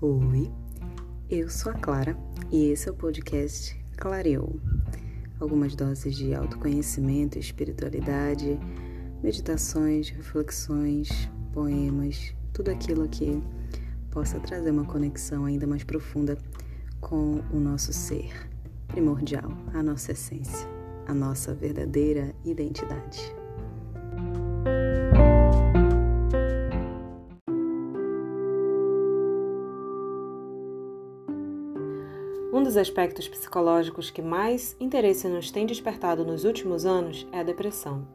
Oi, eu sou a Clara e esse é o podcast Clareou. Algumas doses de autoconhecimento, espiritualidade, meditações, reflexões, poemas, tudo aquilo que possa trazer uma conexão ainda mais profunda com o nosso ser primordial, a nossa essência, a nossa verdadeira identidade. Um dos aspectos psicológicos que mais interesse nos tem despertado nos últimos anos é a depressão.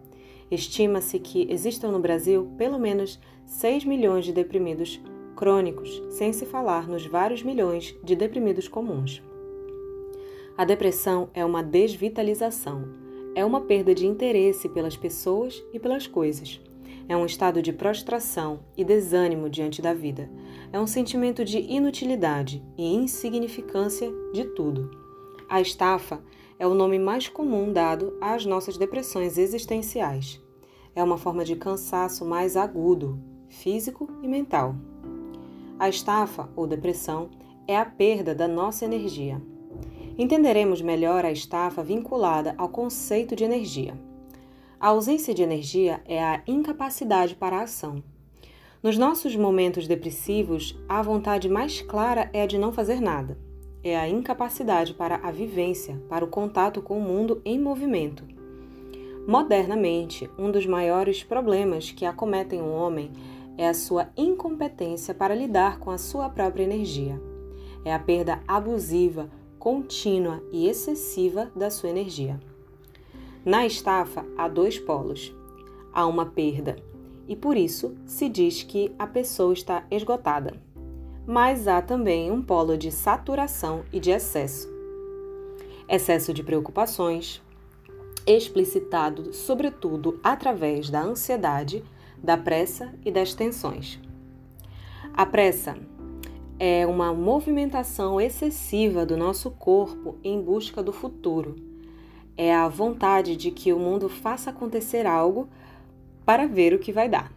Estima-se que existam no Brasil pelo menos 6 milhões de deprimidos crônicos, sem se falar nos vários milhões de deprimidos comuns. A depressão é uma desvitalização, é uma perda de interesse pelas pessoas e pelas coisas. É um estado de prostração e desânimo diante da vida. É um sentimento de inutilidade e insignificância de tudo. A estafa é o nome mais comum dado às nossas depressões existenciais. É uma forma de cansaço mais agudo, físico e mental. A estafa, ou depressão, é a perda da nossa energia. Entenderemos melhor a estafa vinculada ao conceito de energia. A ausência de energia é a incapacidade para a ação. Nos nossos momentos depressivos, a vontade mais clara é a de não fazer nada. É a incapacidade para a vivência, para o contato com o mundo em movimento. Modernamente, um dos maiores problemas que acometem o homem é a sua incompetência para lidar com a sua própria energia. É a perda abusiva, contínua e excessiva da sua energia. Na estafa há dois polos. Há uma perda e por isso se diz que a pessoa está esgotada. Mas há também um polo de saturação e de excesso. Excesso de preocupações, explicitado sobretudo através da ansiedade, da pressa e das tensões. A pressa é uma movimentação excessiva do nosso corpo em busca do futuro é a vontade de que o mundo faça acontecer algo para ver o que vai dar.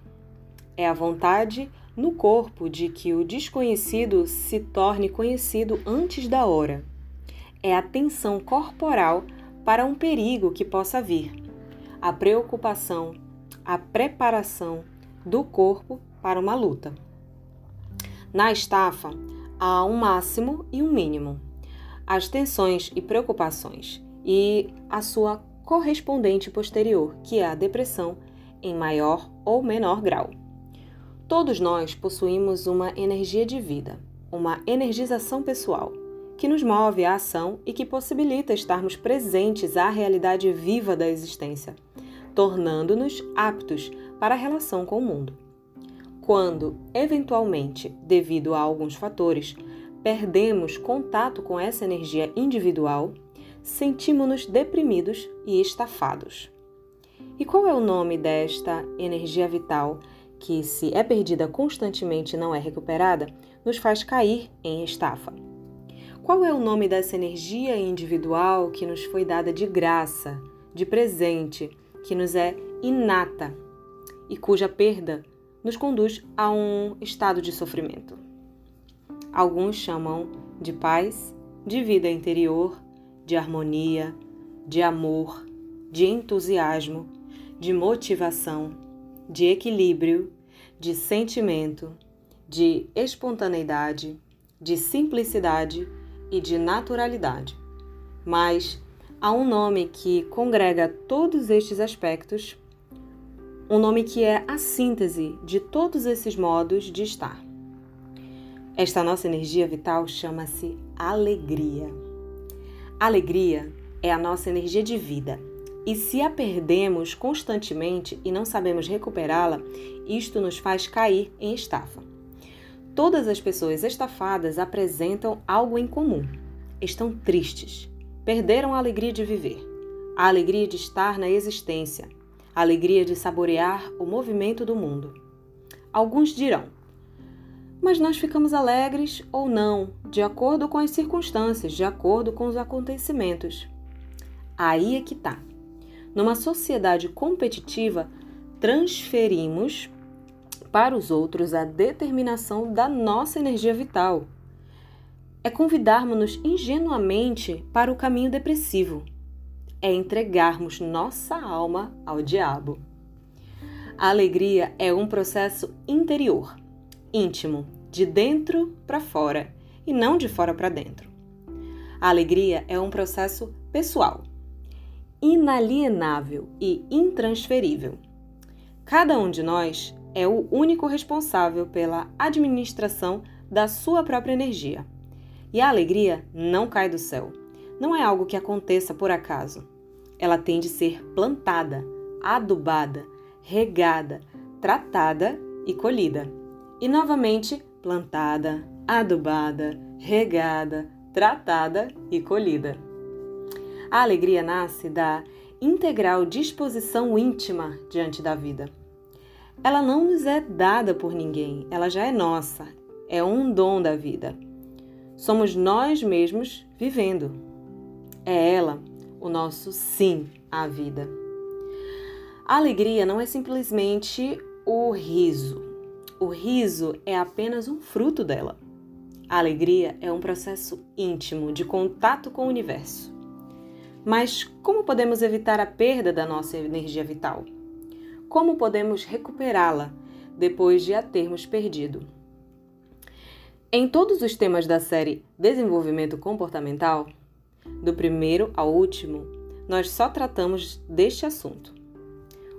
É a vontade no corpo de que o desconhecido se torne conhecido antes da hora. É a tensão corporal para um perigo que possa vir. A preocupação, a preparação do corpo para uma luta. Na estafa, há um máximo e um mínimo. As tensões e preocupações e a sua correspondente posterior, que é a depressão, em maior ou menor grau. Todos nós possuímos uma energia de vida, uma energização pessoal, que nos move à ação e que possibilita estarmos presentes à realidade viva da existência, tornando-nos aptos para a relação com o mundo. Quando, eventualmente, devido a alguns fatores, perdemos contato com essa energia individual, sentimos-nos deprimidos e estafados. E qual é o nome desta energia vital que, se é perdida constantemente e não é recuperada, nos faz cair em estafa? Qual é o nome dessa energia individual que nos foi dada de graça, de presente, que nos é inata e cuja perda nos conduz a um estado de sofrimento? Alguns chamam de paz, de vida interior, de harmonia, de amor, de entusiasmo, de motivação, de equilíbrio, de sentimento, de espontaneidade, de simplicidade e de naturalidade. Mas há um nome que congrega todos estes aspectos, um nome que é a síntese de todos esses modos de estar. Esta nossa energia vital chama-se alegria. Alegria é a nossa energia de vida. E se a perdemos constantemente e não sabemos recuperá-la, isto nos faz cair em estafa. Todas as pessoas estafadas apresentam algo em comum. Estão tristes, perderam a alegria de viver, a alegria de estar na existência, a alegria de saborear o movimento do mundo. Alguns dirão: mas nós ficamos alegres ou não, de acordo com as circunstâncias, de acordo com os acontecimentos. Aí é que tá. Numa sociedade competitiva, transferimos para os outros a determinação da nossa energia vital, é convidarmos-nos ingenuamente para o caminho depressivo, é entregarmos nossa alma ao diabo. A alegria é um processo interior, íntimo, de dentro para fora e não de fora para dentro. A alegria é um processo pessoal, inalienável e intransferível. Cada um de nós é o único responsável pela administração da sua própria energia. E a alegria não cai do céu. Não é algo que aconteça por acaso. Ela tem de ser plantada, adubada, regada, tratada e colhida. E novamente plantada, adubada, regada, tratada e colhida. A alegria nasce da integral disposição íntima diante da vida. Ela não nos é dada por ninguém, ela já é nossa, é um dom da vida. Somos nós mesmos vivendo. É ela o nosso sim à vida. A alegria não é simplesmente o riso. O riso é apenas um fruto dela. A alegria é um processo íntimo de contato com o universo. Mas como podemos evitar a perda da nossa energia vital? Como podemos recuperá-la depois de a termos perdido? Em todos os temas da série Desenvolvimento Comportamental, do primeiro ao último, nós só tratamos deste assunto.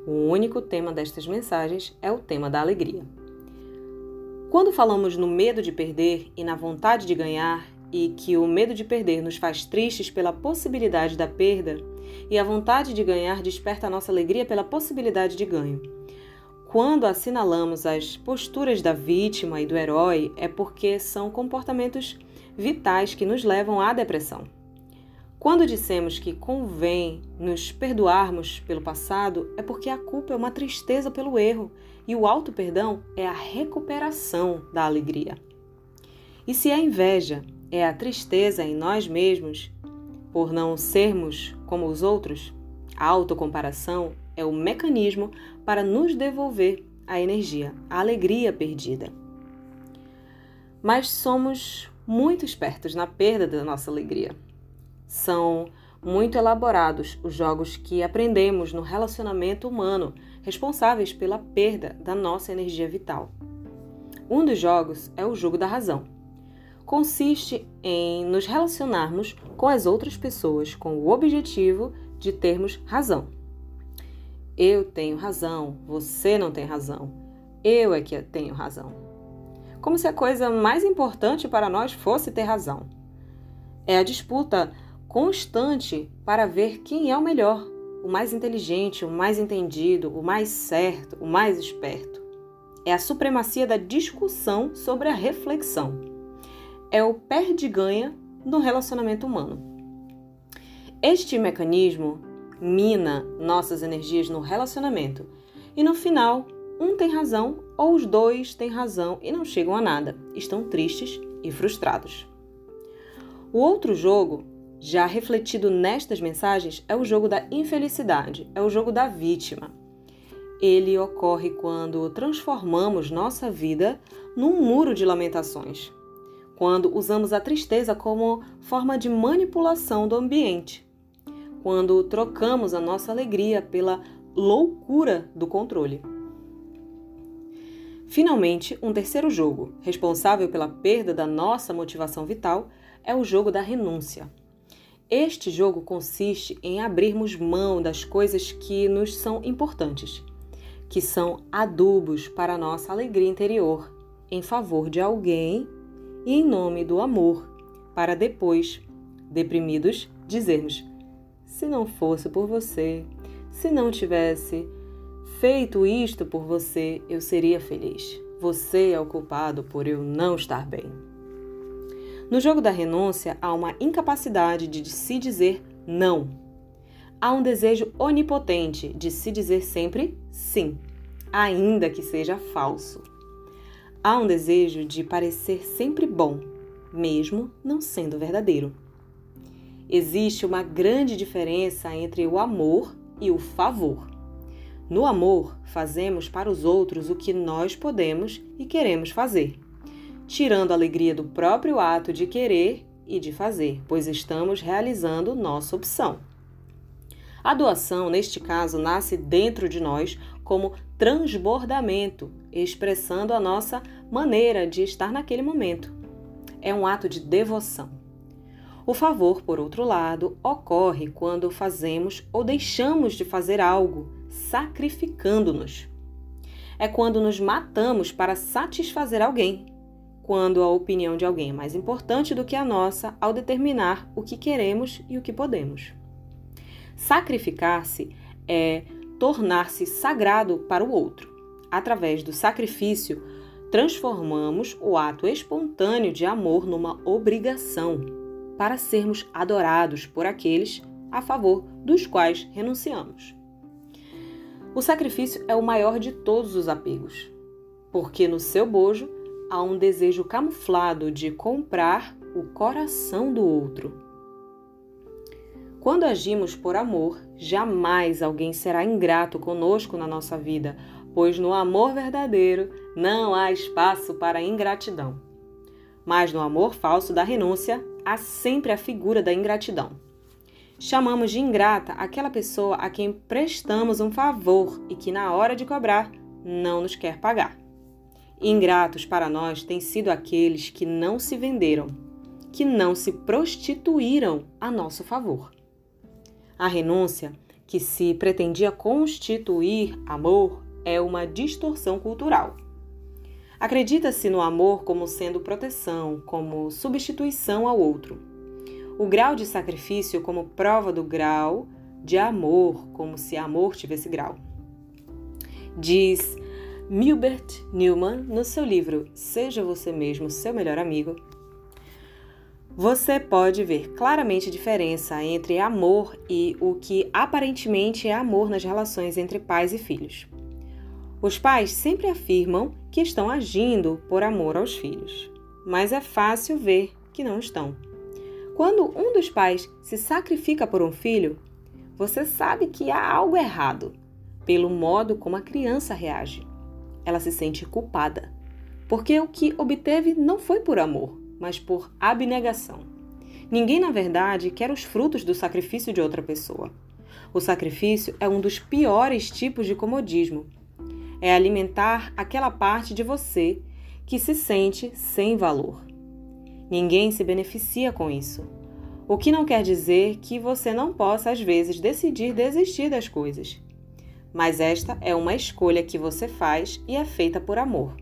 O único tema destas mensagens é o tema da alegria. Quando falamos no medo de perder e na vontade de ganhar, e que o medo de perder nos faz tristes pela possibilidade da perda, e a vontade de ganhar desperta a nossa alegria pela possibilidade de ganho. Quando assinalamos as posturas da vítima e do herói, é porque são comportamentos vitais que nos levam à depressão. Quando dissemos que convém nos perdoarmos pelo passado, é porque a culpa é uma tristeza pelo erro e o auto-perdão é a recuperação da alegria. E se a inveja é a tristeza em nós mesmos por não sermos como os outros, a autocomparação é o mecanismo para nos devolver a energia, a alegria perdida. Mas somos muito espertos na perda da nossa alegria. São muito elaborados os jogos que aprendemos no relacionamento humano, responsáveis pela perda da nossa energia vital. Um dos jogos é o jogo da razão consiste em nos relacionarmos com as outras pessoas com o objetivo de termos razão. Eu tenho razão, você não tem razão, eu é que tenho razão. Como se a coisa mais importante para nós fosse ter razão. É a disputa constante para ver quem é o melhor, o mais inteligente, o mais entendido, o mais certo, o mais esperto. É a supremacia da discussão sobre a reflexão é o perde-ganha no relacionamento humano. Este mecanismo mina nossas energias no relacionamento e no final, um tem razão ou os dois têm razão e não chegam a nada, estão tristes e frustrados. O outro jogo, já refletido nestas mensagens, é o jogo da infelicidade, é o jogo da vítima. Ele ocorre quando transformamos nossa vida num muro de lamentações quando usamos a tristeza como forma de manipulação do ambiente, quando trocamos a nossa alegria pela loucura do controle. Finalmente, um terceiro jogo, responsável pela perda da nossa motivação vital, é o jogo da renúncia. Este jogo consiste em abrirmos mão das coisas que nos são importantes, que são adubos para a nossa alegria interior, em favor de alguém e em nome do amor, para depois, deprimidos, dizermos: se não fosse por você, se não tivesse feito isto por você, eu seria feliz. Você é o culpado por eu não estar bem. No jogo da renúncia, há uma incapacidade de se dizer não. Há um desejo onipotente de se dizer sempre sim, ainda que seja falso. Há um desejo de parecer sempre bom, mesmo não sendo verdadeiro. Existe uma grande diferença entre o amor e o favor. No amor, fazemos para os outros o que nós podemos e queremos fazer. Tirando a alegria do próprio ato de querer e de fazer, pois estamos realizando nossa opção. A doação, neste caso, nasce dentro de nós como transbordamento, expressando a nossa maneira de estar naquele momento. É um ato de devoção. O favor, por outro lado, ocorre quando fazemos ou deixamos de fazer algo, sacrificando-nos. É quando nos matamos para satisfazer alguém, quando a opinião de alguém é mais importante do que a nossa ao determinar o que queremos e o que podemos. Sacrificar-se é tornar-se sagrado para o outro. Através do sacrifício, transformamos o ato espontâneo de amor numa obrigação para sermos adorados por aqueles a favor dos quais renunciamos. O sacrifício é o maior de todos os apegos, porque no seu bojo há um desejo camuflado de comprar o coração do outro. Quando agimos por amor, jamais alguém será ingrato conosco na nossa vida, pois no amor verdadeiro não há espaço para ingratidão. Mas no amor falso da renúncia há sempre a figura da ingratidão. Chamamos de ingrata aquela pessoa a quem prestamos um favor e que, na hora de cobrar, não nos quer pagar. Ingratos para nós têm sido aqueles que não se venderam, que não se prostituíram a nosso favor. A renúncia, que se pretendia constituir amor, é uma distorção cultural Acredita-se no amor como sendo proteção, como substituição ao outro. O grau de sacrifício como prova do grau de amor, como se amor tivesse grau. Diz Milbert Newman no seu livro Seja Você Mesmo Seu Melhor Amigo. Você pode ver claramente a diferença entre amor e o que aparentemente é amor nas relações entre pais e filhos. Os pais sempre afirmam que estão agindo por amor aos filhos, mas é fácil ver que não estão. Quando um dos pais se sacrifica por um filho, você sabe que há algo errado pelo modo como a criança reage. Ela se sente culpada, porque o que obteve não foi por amor, mas por abnegação. Ninguém, na verdade, quer os frutos do sacrifício de outra pessoa. O sacrifício é um dos piores tipos de comodismo é alimentar aquela parte de você que se sente sem valor. Ninguém se beneficia com isso. O que não quer dizer que você não possa, às vezes, decidir desistir das coisas. Mas esta é uma escolha que você faz e é feita por amor.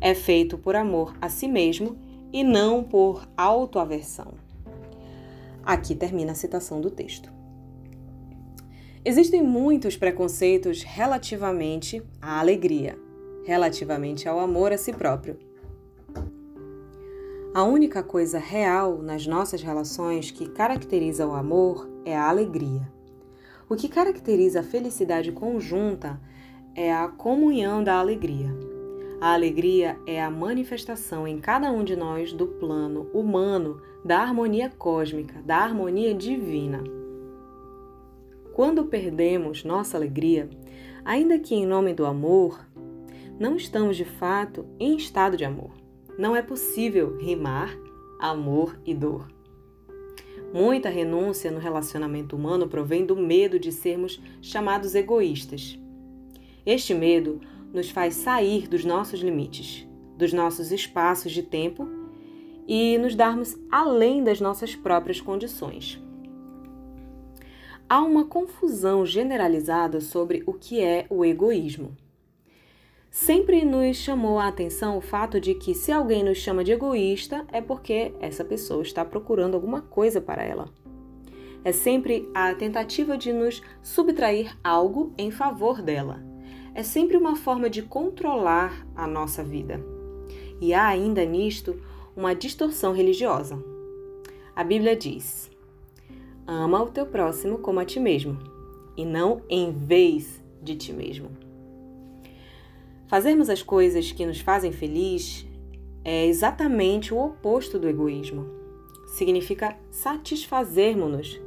É feito por amor a si mesmo e não por autoaversão. Aqui termina a citação do texto. Existem muitos preconceitos relativamente à alegria, relativamente ao amor a si próprio. A única coisa real nas nossas relações que caracteriza o amor é a alegria. O que caracteriza a felicidade conjunta é a comunhão da alegria. A alegria é a manifestação em cada um de nós do plano humano da harmonia cósmica, da harmonia divina. Quando perdemos nossa alegria, ainda que em nome do amor, não estamos de fato em estado de amor. Não é possível rimar amor e dor. Muita renúncia no relacionamento humano provém do medo de sermos chamados egoístas. Este medo nos faz sair dos nossos limites, dos nossos espaços de tempo e nos darmos além das nossas próprias condições há uma confusão generalizada sobre o que é o egoísmo. Sempre nos chamou a atenção o fato de que, se alguém nos chama de egoísta, é porque essa pessoa está procurando alguma coisa para ela. É sempre a tentativa de nos subtrair algo em favor dela. É sempre uma forma de controlar a nossa vida. E há ainda nisto uma distorção religiosa. A Bíblia diz: Ama o teu próximo como a ti mesmo, e não em vez de ti mesmo. Fazermos as coisas que nos fazem feliz é exatamente o oposto do egoísmo. Significa satisfazermos-nos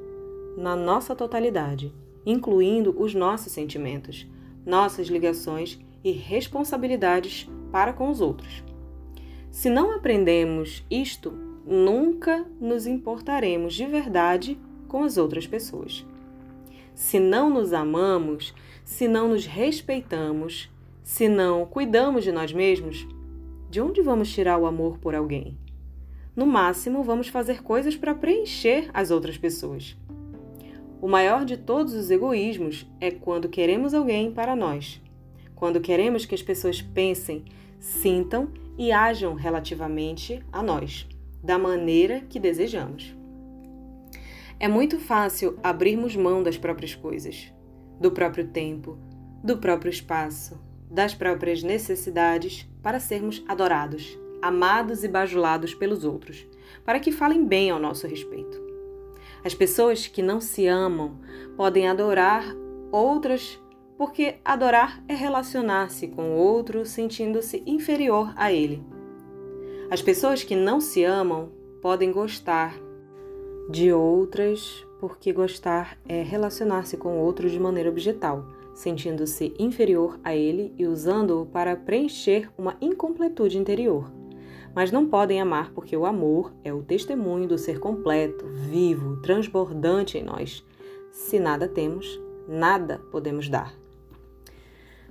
na nossa totalidade, incluindo os nossos sentimentos, nossas ligações e responsabilidades para com os outros. Se não aprendemos isto, nunca nos importaremos de verdade com as outras pessoas. Se não nos amamos, se não nos respeitamos, se não cuidamos de nós mesmos, de onde vamos tirar o amor por alguém? No máximo, vamos fazer coisas para preencher as outras pessoas. O maior de todos os egoísmos é quando queremos alguém para nós. Quando queremos que as pessoas pensem, sintam e ajam relativamente a nós, da maneira que desejamos. É muito fácil abrirmos mão das próprias coisas, do próprio tempo, do próprio espaço, das próprias necessidades para sermos adorados, amados e bajulados pelos outros, para que falem bem ao nosso respeito. As pessoas que não se amam podem adorar outras porque adorar é relacionar-se com o outro sentindo-se inferior a ele. As pessoas que não se amam podem gostar de outras porque gostar é relacionar-se com o outro de maneira objetal, sentindo-se inferior a ele e usando-o para preencher uma incompletude interior mas não podem amar porque o amor é o testemunho do ser completo, vivo, transbordante em nós. Se nada temos, nada podemos dar.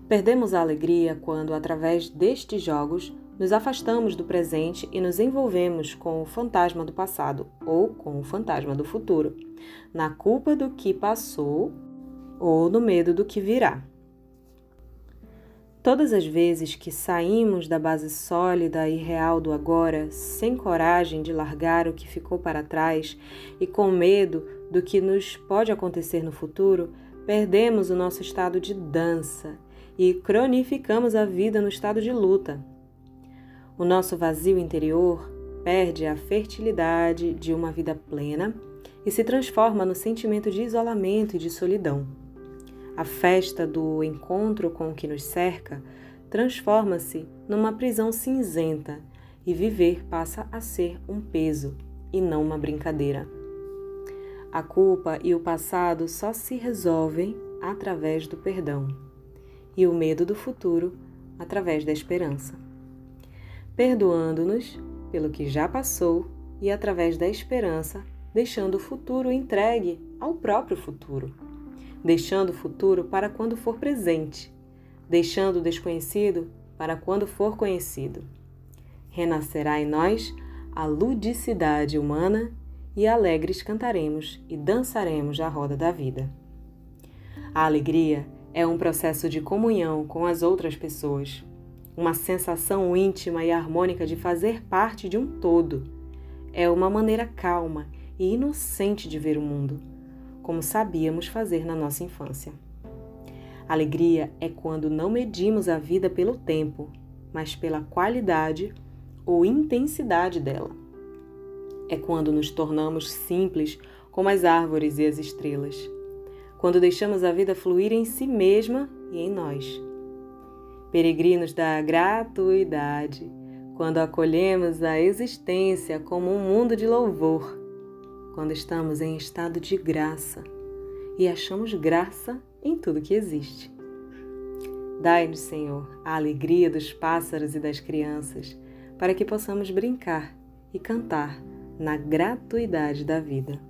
Perdemos a alegria quando, através destes jogos, nos afastamos do presente e nos envolvemos com o fantasma do passado ou com o fantasma do futuro, na culpa do que passou ou no medo do que virá. Todas as vezes que saímos da base sólida e real do agora, sem coragem de largar o que ficou para trás e com medo do que nos pode acontecer no futuro, perdemos o nosso estado de dança e cronificamos a vida no estado de luta. O nosso vazio interior perde a fertilidade de uma vida plena e se transforma no sentimento de isolamento e de solidão. A festa do encontro com o que nos cerca transforma-se numa prisão cinzenta e viver passa a ser um peso e não uma brincadeira. A culpa e o passado só se resolvem através do perdão e o medo do futuro através da esperança. Perdoando-nos pelo que já passou e através da esperança, deixando o futuro entregue ao próprio futuro deixando o futuro para quando for presente, deixando o desconhecido para quando for conhecido. Renascerá em nós a ludicidade humana e alegres cantaremos e dançaremos a roda da vida. A alegria é um processo de comunhão com as outras pessoas, uma sensação íntima e harmônica de fazer parte de um todo. É uma maneira calma e inocente de ver o mundo como sabíamos fazer na nossa infância. Alegria é quando não medimos a vida pelo tempo, mas pela qualidade ou intensidade dela. É quando nos tornamos simples como as árvores e as estrelas, quando deixamos a vida fluir em si mesma e em nós. Peregrinos da gratuidade, quando acolhemos a existência como um mundo de louvor quando estamos em estado de graça e achamos graça em tudo que existe. Dai-nos, Senhor, a alegria dos pássaros e das crianças, para que possamos brincar e cantar na gratuidade da vida.